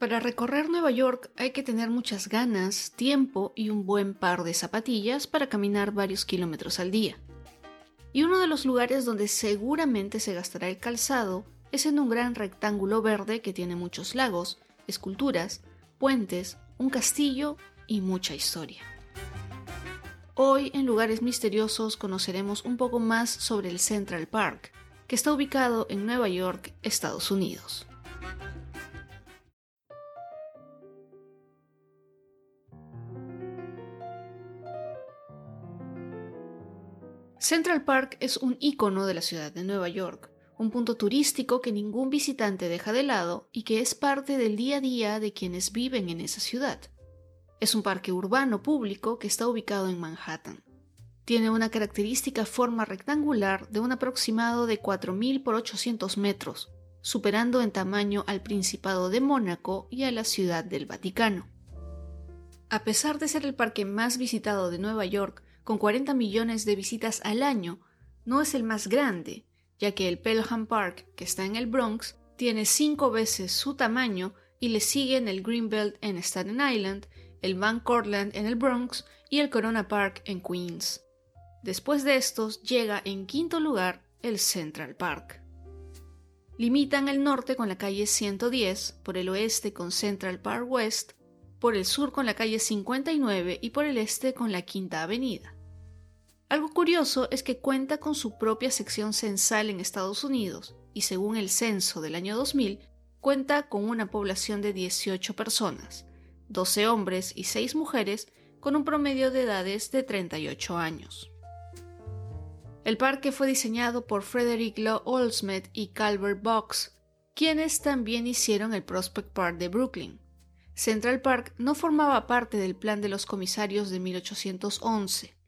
Para recorrer Nueva York hay que tener muchas ganas, tiempo y un buen par de zapatillas para caminar varios kilómetros al día. Y uno de los lugares donde seguramente se gastará el calzado es en un gran rectángulo verde que tiene muchos lagos, esculturas, puentes, un castillo y mucha historia. Hoy en Lugares Misteriosos conoceremos un poco más sobre el Central Park, que está ubicado en Nueva York, Estados Unidos. Central Park es un icono de la ciudad de Nueva York, un punto turístico que ningún visitante deja de lado y que es parte del día a día de quienes viven en esa ciudad. Es un parque urbano público que está ubicado en Manhattan. Tiene una característica forma rectangular de un aproximado de 4.000 por 800 metros, superando en tamaño al Principado de Mónaco y a la Ciudad del Vaticano. A pesar de ser el parque más visitado de Nueva York, con 40 millones de visitas al año, no es el más grande, ya que el Pelham Park, que está en el Bronx, tiene cinco veces su tamaño y le siguen el Greenbelt en Staten Island, el Van Cortlandt en el Bronx y el Corona Park en Queens. Después de estos llega en quinto lugar el Central Park. Limitan el norte con la calle 110, por el oeste con Central Park West, por el sur con la calle 59 y por el este con la Quinta Avenida. Algo curioso es que cuenta con su propia sección censal en Estados Unidos y según el censo del año 2000, cuenta con una población de 18 personas, 12 hombres y 6 mujeres, con un promedio de edades de 38 años. El parque fue diseñado por Frederick Law Oldsmith y Calvert Box, quienes también hicieron el Prospect Park de Brooklyn. Central Park no formaba parte del plan de los comisarios de 1811,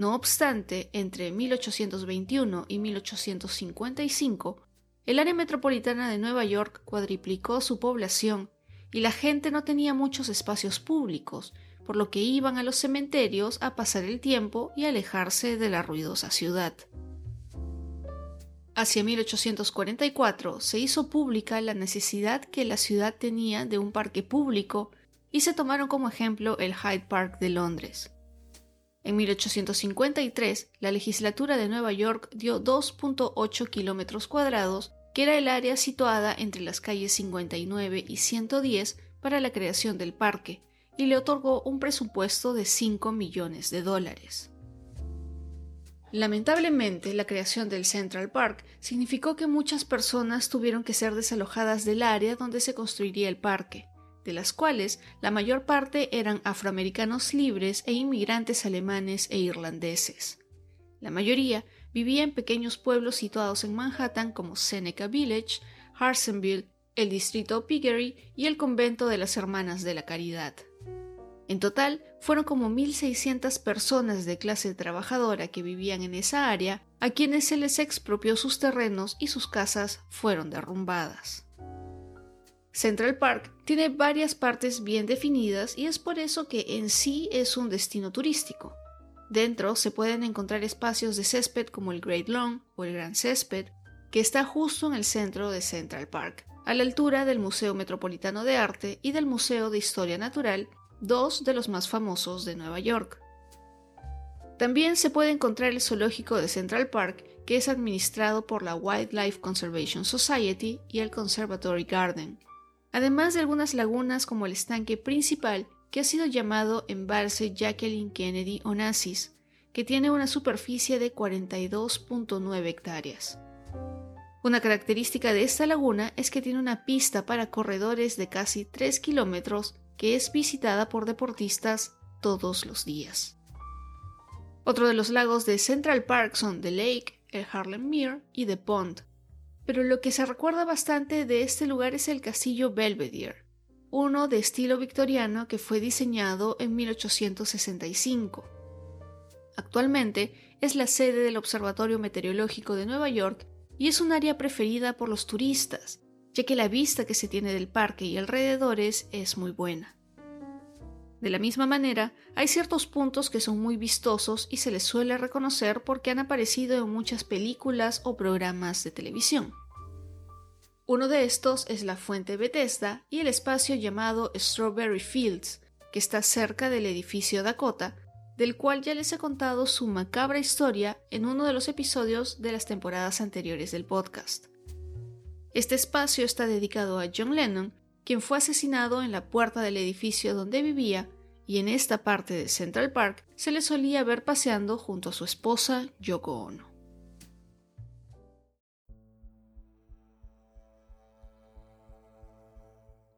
no obstante, entre 1821 y 1855, el área metropolitana de Nueva York cuadriplicó su población y la gente no tenía muchos espacios públicos, por lo que iban a los cementerios a pasar el tiempo y alejarse de la ruidosa ciudad. Hacia 1844 se hizo pública la necesidad que la ciudad tenía de un parque público y se tomaron como ejemplo el Hyde Park de Londres. En 1853, la legislatura de Nueva York dio 2.8 kilómetros cuadrados, que era el área situada entre las calles 59 y 110 para la creación del parque, y le otorgó un presupuesto de 5 millones de dólares. Lamentablemente, la creación del Central Park significó que muchas personas tuvieron que ser desalojadas del área donde se construiría el parque, de las cuales la mayor parte eran afroamericanos libres e inmigrantes alemanes e irlandeses. La mayoría vivía en pequeños pueblos situados en Manhattan como Seneca Village, Harsenville, el distrito Piggery y el convento de las Hermanas de la Caridad. En total, fueron como 1.600 personas de clase trabajadora que vivían en esa área, a quienes se les expropió sus terrenos y sus casas fueron derrumbadas. Central Park tiene varias partes bien definidas y es por eso que en sí es un destino turístico. Dentro se pueden encontrar espacios de césped como el Great Lawn o el Gran Césped, que está justo en el centro de Central Park, a la altura del Museo Metropolitano de Arte y del Museo de Historia Natural, dos de los más famosos de Nueva York. También se puede encontrar el zoológico de Central Park que es administrado por la Wildlife Conservation Society y el Conservatory Garden, además de algunas lagunas como el estanque principal que ha sido llamado Embalse Jacqueline Kennedy Onassis, que tiene una superficie de 42.9 hectáreas. Una característica de esta laguna es que tiene una pista para corredores de casi 3 kilómetros que es visitada por deportistas todos los días. Otro de los lagos de Central Park son The Lake, el Harlem Mere y The Pond. Pero lo que se recuerda bastante de este lugar es el castillo Belvedere, uno de estilo victoriano que fue diseñado en 1865. Actualmente es la sede del Observatorio Meteorológico de Nueva York y es un área preferida por los turistas, ya que la vista que se tiene del parque y alrededores es muy buena. De la misma manera, hay ciertos puntos que son muy vistosos y se les suele reconocer porque han aparecido en muchas películas o programas de televisión. Uno de estos es la fuente Bethesda y el espacio llamado Strawberry Fields, que está cerca del edificio Dakota, del cual ya les he contado su macabra historia en uno de los episodios de las temporadas anteriores del podcast. Este espacio está dedicado a John Lennon, quien fue asesinado en la puerta del edificio donde vivía, y en esta parte de Central Park se le solía ver paseando junto a su esposa Yoko Ono.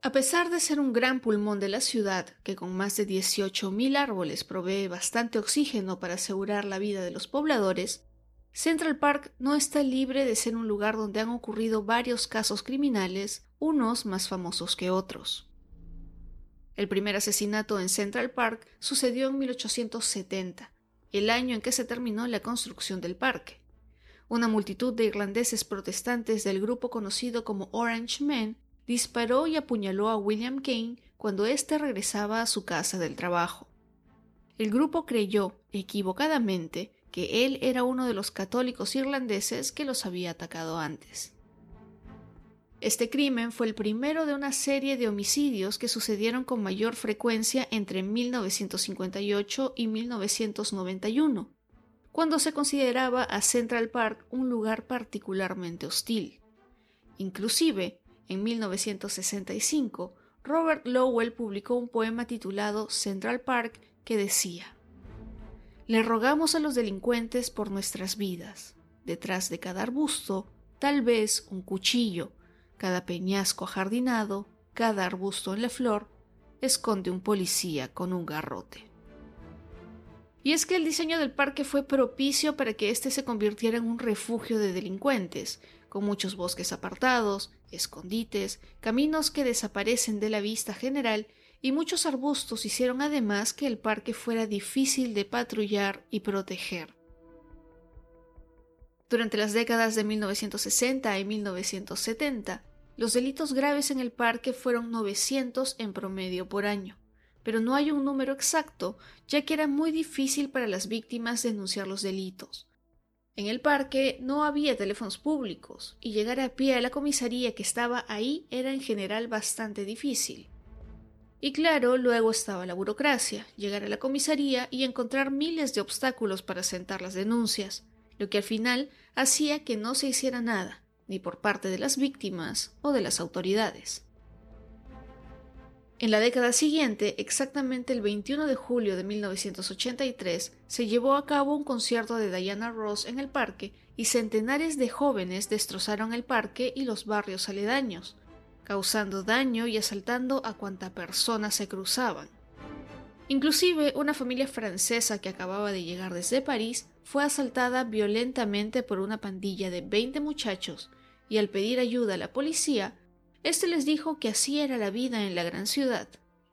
A pesar de ser un gran pulmón de la ciudad, que con más de 18.000 árboles provee bastante oxígeno para asegurar la vida de los pobladores, Central Park no está libre de ser un lugar donde han ocurrido varios casos criminales, unos más famosos que otros. El primer asesinato en Central Park sucedió en 1870, el año en que se terminó la construcción del parque. Una multitud de irlandeses protestantes del grupo conocido como Orange Men disparó y apuñaló a William Kane cuando éste regresaba a su casa del trabajo. El grupo creyó, equivocadamente, que él era uno de los católicos irlandeses que los había atacado antes. Este crimen fue el primero de una serie de homicidios que sucedieron con mayor frecuencia entre 1958 y 1991, cuando se consideraba a Central Park un lugar particularmente hostil. Inclusive, en 1965, Robert Lowell publicó un poema titulado Central Park que decía, Le rogamos a los delincuentes por nuestras vidas. Detrás de cada arbusto, tal vez un cuchillo, cada peñasco ajardinado, cada arbusto en la flor, esconde un policía con un garrote. Y es que el diseño del parque fue propicio para que éste se convirtiera en un refugio de delincuentes, con muchos bosques apartados, escondites, caminos que desaparecen de la vista general y muchos arbustos hicieron además que el parque fuera difícil de patrullar y proteger. Durante las décadas de 1960 y 1970, los delitos graves en el parque fueron 900 en promedio por año, pero no hay un número exacto, ya que era muy difícil para las víctimas denunciar los delitos. En el parque no había teléfonos públicos, y llegar a pie a la comisaría que estaba ahí era en general bastante difícil. Y claro, luego estaba la burocracia, llegar a la comisaría y encontrar miles de obstáculos para sentar las denuncias, lo que al final hacía que no se hiciera nada ni por parte de las víctimas o de las autoridades. En la década siguiente, exactamente el 21 de julio de 1983, se llevó a cabo un concierto de Diana Ross en el parque y centenares de jóvenes destrozaron el parque y los barrios aledaños, causando daño y asaltando a cuanta persona se cruzaban. Inclusive una familia francesa que acababa de llegar desde París fue asaltada violentamente por una pandilla de 20 muchachos y al pedir ayuda a la policía, éste les dijo que así era la vida en la gran ciudad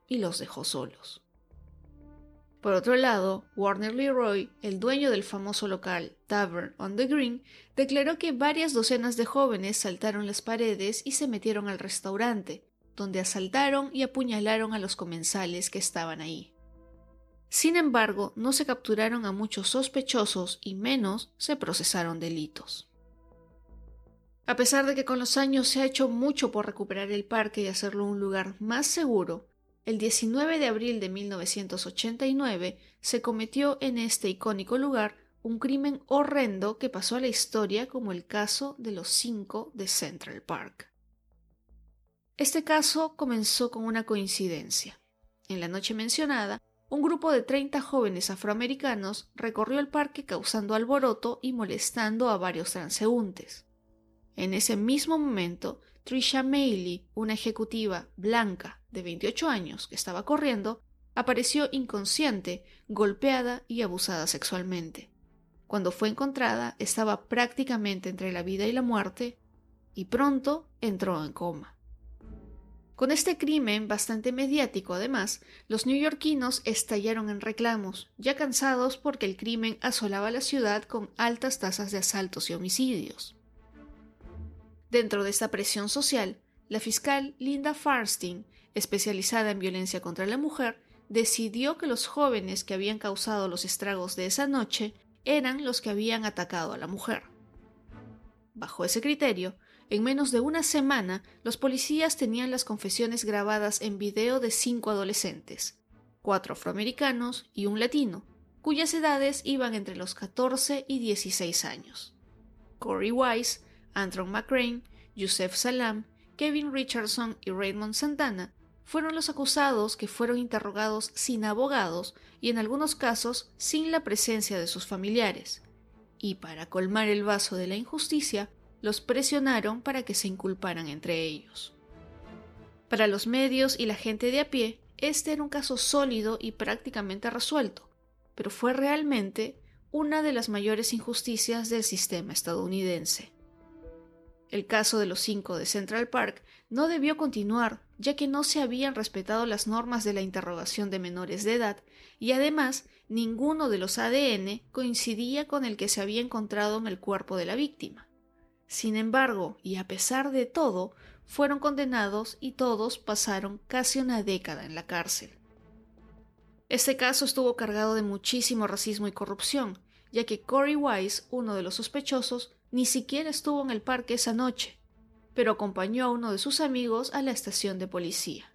y los dejó solos. Por otro lado, Warner Leroy, el dueño del famoso local Tavern on the Green, declaró que varias docenas de jóvenes saltaron las paredes y se metieron al restaurante, donde asaltaron y apuñalaron a los comensales que estaban ahí. Sin embargo, no se capturaron a muchos sospechosos y menos se procesaron delitos. A pesar de que con los años se ha hecho mucho por recuperar el parque y hacerlo un lugar más seguro, el 19 de abril de 1989 se cometió en este icónico lugar un crimen horrendo que pasó a la historia como el caso de los cinco de Central Park. Este caso comenzó con una coincidencia. En la noche mencionada, un grupo de 30 jóvenes afroamericanos recorrió el parque causando alboroto y molestando a varios transeúntes. En ese mismo momento, Trisha Mailey, una ejecutiva blanca de 28 años que estaba corriendo, apareció inconsciente, golpeada y abusada sexualmente. Cuando fue encontrada, estaba prácticamente entre la vida y la muerte y pronto entró en coma. Con este crimen, bastante mediático además, los neoyorquinos estallaron en reclamos, ya cansados porque el crimen asolaba la ciudad con altas tasas de asaltos y homicidios. Dentro de esta presión social, la fiscal Linda Farstein, especializada en violencia contra la mujer, decidió que los jóvenes que habían causado los estragos de esa noche eran los que habían atacado a la mujer. Bajo ese criterio, en menos de una semana, los policías tenían las confesiones grabadas en video de cinco adolescentes, cuatro afroamericanos y un latino, cuyas edades iban entre los 14 y 16 años. Corey Wise, Antron McCrane, Yusef Salam, Kevin Richardson y Raymond Santana fueron los acusados que fueron interrogados sin abogados y en algunos casos sin la presencia de sus familiares. Y para colmar el vaso de la injusticia, los presionaron para que se inculparan entre ellos. Para los medios y la gente de a pie, este era un caso sólido y prácticamente resuelto, pero fue realmente una de las mayores injusticias del sistema estadounidense. El caso de los cinco de Central Park no debió continuar, ya que no se habían respetado las normas de la interrogación de menores de edad, y además ninguno de los ADN coincidía con el que se había encontrado en el cuerpo de la víctima. Sin embargo, y a pesar de todo, fueron condenados y todos pasaron casi una década en la cárcel. Este caso estuvo cargado de muchísimo racismo y corrupción, ya que Corey Wise, uno de los sospechosos, ni siquiera estuvo en el parque esa noche, pero acompañó a uno de sus amigos a la estación de policía.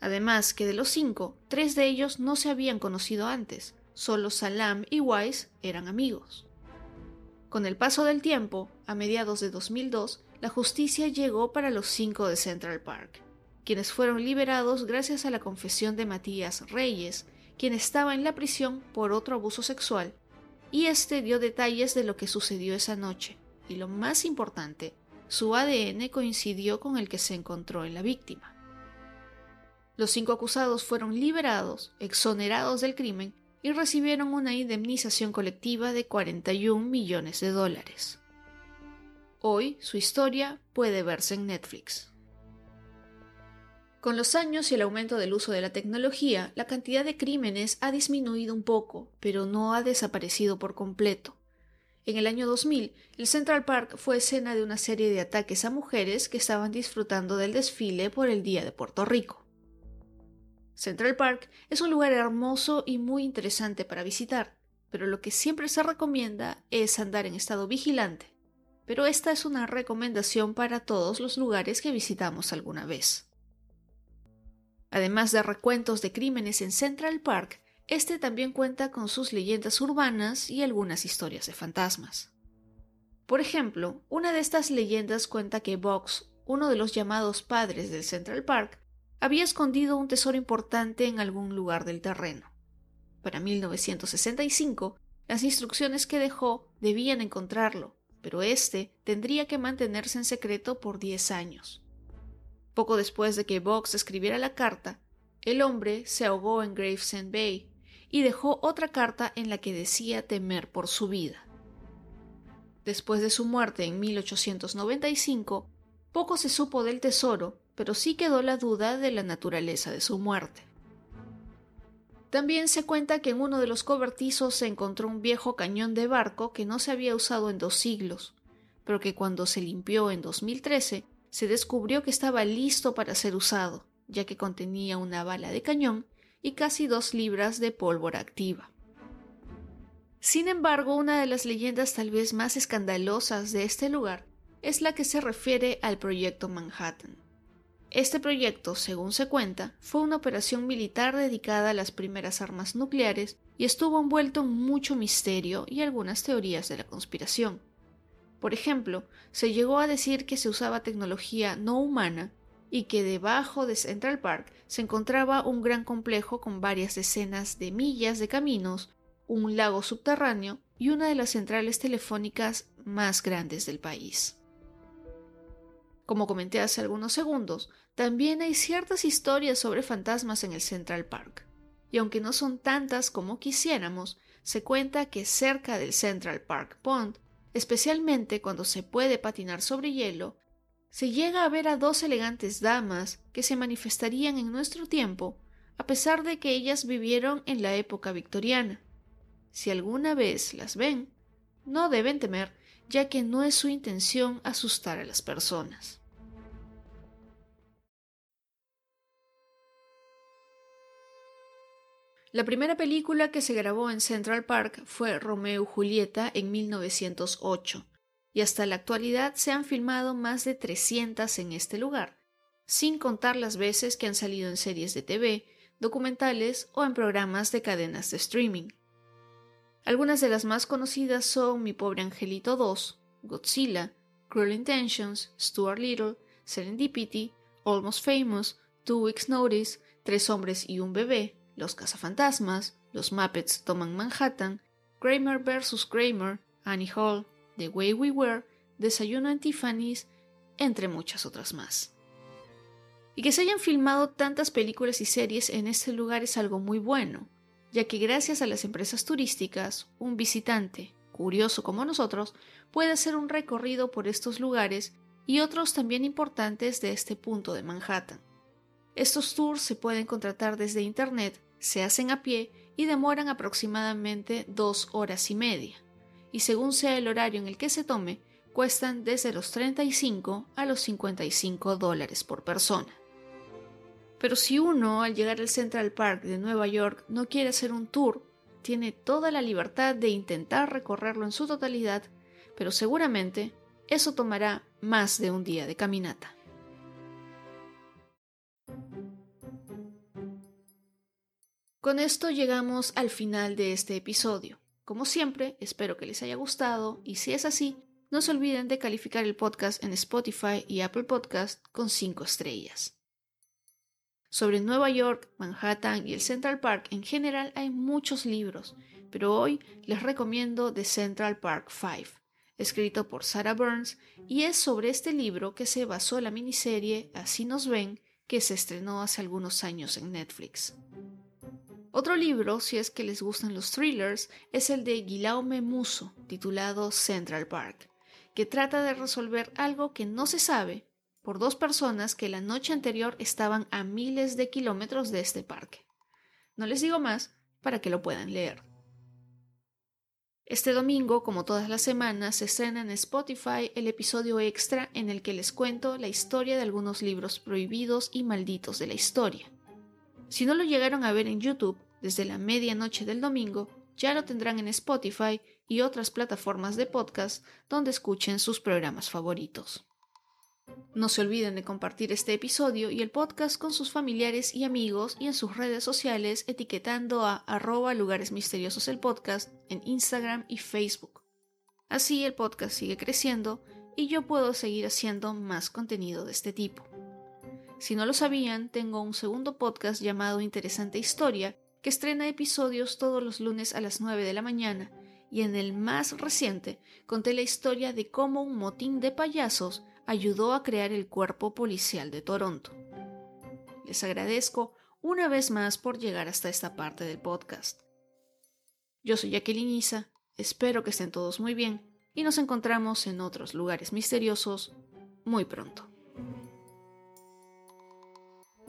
Además que de los cinco, tres de ellos no se habían conocido antes, solo Salam y Wise eran amigos. Con el paso del tiempo, a mediados de 2002, la justicia llegó para los cinco de Central Park, quienes fueron liberados gracias a la confesión de Matías Reyes, quien estaba en la prisión por otro abuso sexual y este dio detalles de lo que sucedió esa noche, y lo más importante, su ADN coincidió con el que se encontró en la víctima. Los cinco acusados fueron liberados, exonerados del crimen y recibieron una indemnización colectiva de 41 millones de dólares. Hoy su historia puede verse en Netflix. Con los años y el aumento del uso de la tecnología, la cantidad de crímenes ha disminuido un poco, pero no ha desaparecido por completo. En el año 2000, el Central Park fue escena de una serie de ataques a mujeres que estaban disfrutando del desfile por el Día de Puerto Rico. Central Park es un lugar hermoso y muy interesante para visitar, pero lo que siempre se recomienda es andar en estado vigilante. Pero esta es una recomendación para todos los lugares que visitamos alguna vez. Además de recuentos de crímenes en Central Park, este también cuenta con sus leyendas urbanas y algunas historias de fantasmas. Por ejemplo, una de estas leyendas cuenta que Box, uno de los llamados padres del Central Park, había escondido un tesoro importante en algún lugar del terreno. Para 1965, las instrucciones que dejó debían encontrarlo, pero este tendría que mantenerse en secreto por 10 años. Poco después de que Box escribiera la carta, el hombre se ahogó en Gravesend Bay y dejó otra carta en la que decía temer por su vida. Después de su muerte en 1895, poco se supo del tesoro, pero sí quedó la duda de la naturaleza de su muerte. También se cuenta que en uno de los cobertizos se encontró un viejo cañón de barco que no se había usado en dos siglos, pero que cuando se limpió en 2013 se descubrió que estaba listo para ser usado, ya que contenía una bala de cañón y casi dos libras de pólvora activa. Sin embargo, una de las leyendas tal vez más escandalosas de este lugar es la que se refiere al proyecto Manhattan. Este proyecto, según se cuenta, fue una operación militar dedicada a las primeras armas nucleares y estuvo envuelto en mucho misterio y algunas teorías de la conspiración. Por ejemplo, se llegó a decir que se usaba tecnología no humana y que debajo de Central Park se encontraba un gran complejo con varias decenas de millas de caminos, un lago subterráneo y una de las centrales telefónicas más grandes del país. Como comenté hace algunos segundos, también hay ciertas historias sobre fantasmas en el Central Park. Y aunque no son tantas como quisiéramos, se cuenta que cerca del Central Park Pond, especialmente cuando se puede patinar sobre hielo, se llega a ver a dos elegantes damas que se manifestarían en nuestro tiempo, a pesar de que ellas vivieron en la época victoriana. Si alguna vez las ven, no deben temer, ya que no es su intención asustar a las personas. La primera película que se grabó en Central Park fue Romeo y Julieta en 1908, y hasta la actualidad se han filmado más de 300 en este lugar, sin contar las veces que han salido en series de TV, documentales o en programas de cadenas de streaming. Algunas de las más conocidas son Mi pobre angelito 2, Godzilla, Cruel Intentions, Stuart Little, Serendipity, Almost Famous, Two Weeks Notice, Tres hombres y un bebé, Los cazafantasmas, Los Muppets toman Manhattan, Kramer vs. Kramer, Annie Hall, The Way We Were, Desayuno en Tiffany's, entre muchas otras más. Y que se hayan filmado tantas películas y series en este lugar es algo muy bueno, ya que gracias a las empresas turísticas, un visitante, curioso como nosotros, puede hacer un recorrido por estos lugares y otros también importantes de este punto de Manhattan. Estos tours se pueden contratar desde Internet, se hacen a pie y demoran aproximadamente dos horas y media, y según sea el horario en el que se tome, cuestan desde los 35 a los 55 dólares por persona. Pero si uno, al llegar al Central Park de Nueva York, no quiere hacer un tour, tiene toda la libertad de intentar recorrerlo en su totalidad, pero seguramente eso tomará más de un día de caminata. Con esto llegamos al final de este episodio. Como siempre, espero que les haya gustado y si es así, no se olviden de calificar el podcast en Spotify y Apple Podcast con 5 estrellas. Sobre Nueva York, Manhattan y el Central Park en general hay muchos libros, pero hoy les recomiendo The Central Park Five, escrito por Sarah Burns, y es sobre este libro que se basó la miniserie Así nos ven, que se estrenó hace algunos años en Netflix. Otro libro, si es que les gustan los thrillers, es el de Guillaume Musso, titulado Central Park, que trata de resolver algo que no se sabe, por dos personas que la noche anterior estaban a miles de kilómetros de este parque. No les digo más para que lo puedan leer. Este domingo, como todas las semanas, se estrena en Spotify el episodio extra en el que les cuento la historia de algunos libros prohibidos y malditos de la historia. Si no lo llegaron a ver en YouTube desde la medianoche del domingo, ya lo tendrán en Spotify y otras plataformas de podcast donde escuchen sus programas favoritos. No se olviden de compartir este episodio y el podcast con sus familiares y amigos y en sus redes sociales etiquetando a arroba lugares misteriosos el podcast en Instagram y Facebook. Así el podcast sigue creciendo y yo puedo seguir haciendo más contenido de este tipo. Si no lo sabían, tengo un segundo podcast llamado Interesante Historia que estrena episodios todos los lunes a las 9 de la mañana y en el más reciente conté la historia de cómo un motín de payasos ayudó a crear el Cuerpo Policial de Toronto. Les agradezco una vez más por llegar hasta esta parte del podcast. Yo soy Jacqueline Isa, espero que estén todos muy bien y nos encontramos en otros lugares misteriosos muy pronto.